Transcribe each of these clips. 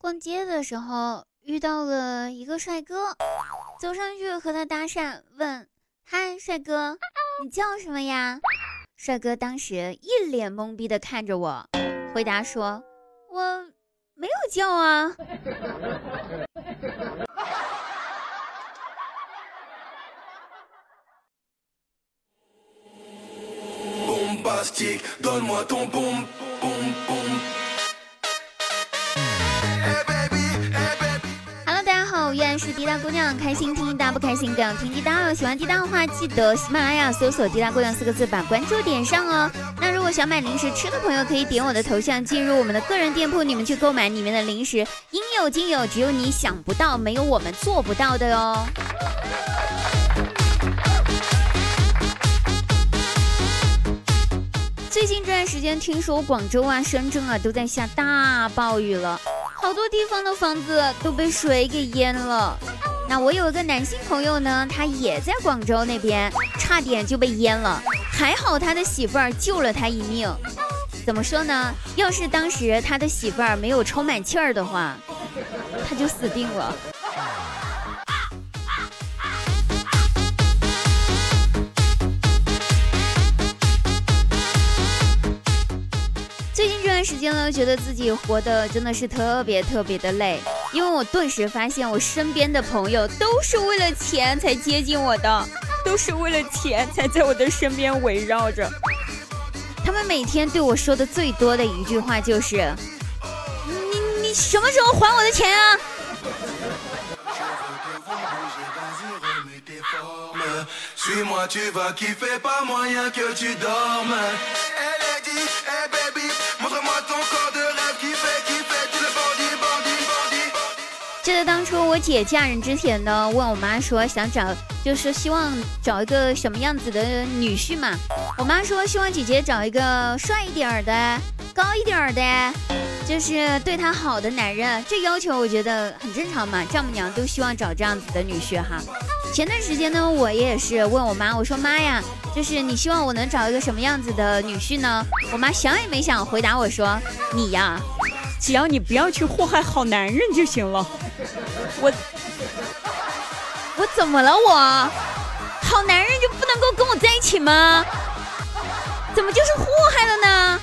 逛街的时候遇到了一个帅哥，走上去和他搭讪，问：“嗨，帅哥，你叫什么呀？”帅哥当时一脸懵逼的看着我，回答说：“我没有叫啊。”是滴答姑娘，开心听滴答，不开心更要听滴答哦。喜欢滴答的话，记得喜马拉雅搜索“滴答姑娘”四个字，把关注点上哦。那如果想买零食吃的朋友，可以点我的头像进入我们的个人店铺，你们去购买里面的零食，应有尽有，只有你想不到，没有我们做不到的哟。最近这段时间，听说广州啊、深圳啊都在下大暴雨了。好多地方的房子都被水给淹了。那我有一个男性朋友呢，他也在广州那边，差点就被淹了，还好他的媳妇儿救了他一命。怎么说呢？要是当时他的媳妇儿没有充满气儿的话，他就死定了。最近这段时间呢，觉得自己活的真的是特别特别的累，因为我顿时发现我身边的朋友都是为了钱才接近我的，都是为了钱才在我的身边围绕着。他们每天对我说的最多的一句话就是：“你你什么时候还我的钱啊？”记得当初我姐嫁人之前呢，问我妈说想找，就是希望找一个什么样子的女婿嘛。我妈说希望姐姐找一个帅一点儿的、高一点儿的，就是对她好的男人。这要求我觉得很正常嘛，丈母娘都希望找这样子的女婿哈。前段时间呢，我也是问我妈，我说妈呀，就是你希望我能找一个什么样子的女婿呢？我妈想也没想回答我说，你呀，只要你不要去祸害好男人就行了。我我怎么了？我好男人就不能够跟我在一起吗？怎么就是祸害了呢？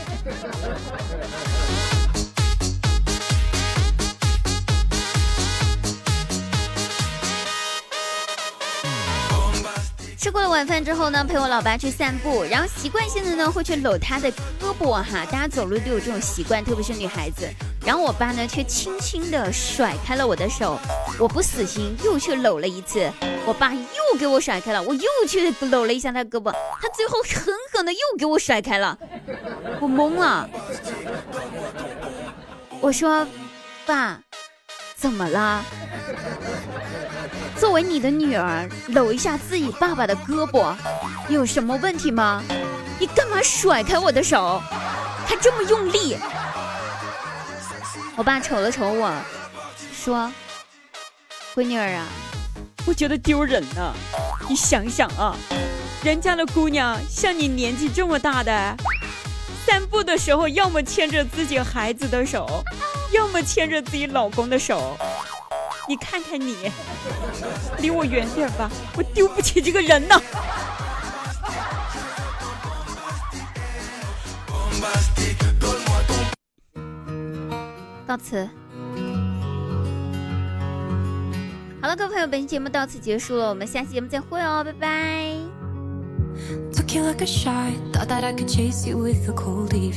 吃过了晚饭之后呢，陪我老爸去散步，然后习惯性的呢会去搂他的胳膊哈，大家走路都有这种习惯，特别是女孩子。然后我爸呢却轻轻的甩开了我的手，我不死心，又去搂了一次，我爸又给我甩开了，我又去搂了一下他胳膊，他最后狠狠的又给我甩开了，我懵了，我说，爸，怎么了？作为你的女儿，搂一下自己爸爸的胳膊，有什么问题吗？你干嘛甩开我的手？还这么用力？我爸瞅了瞅我，说：“闺女儿啊，我觉得丢人呢。你想想啊，人家的姑娘像你年纪这么大的，散步的时候要么牵着自己孩子的手，要么牵着自己老公的手。”你看看你，离我远点吧，我丢不起这个人呢。告辞，好了，各位朋友，本期节目到此结束了，我们下期节目再会哦，拜拜。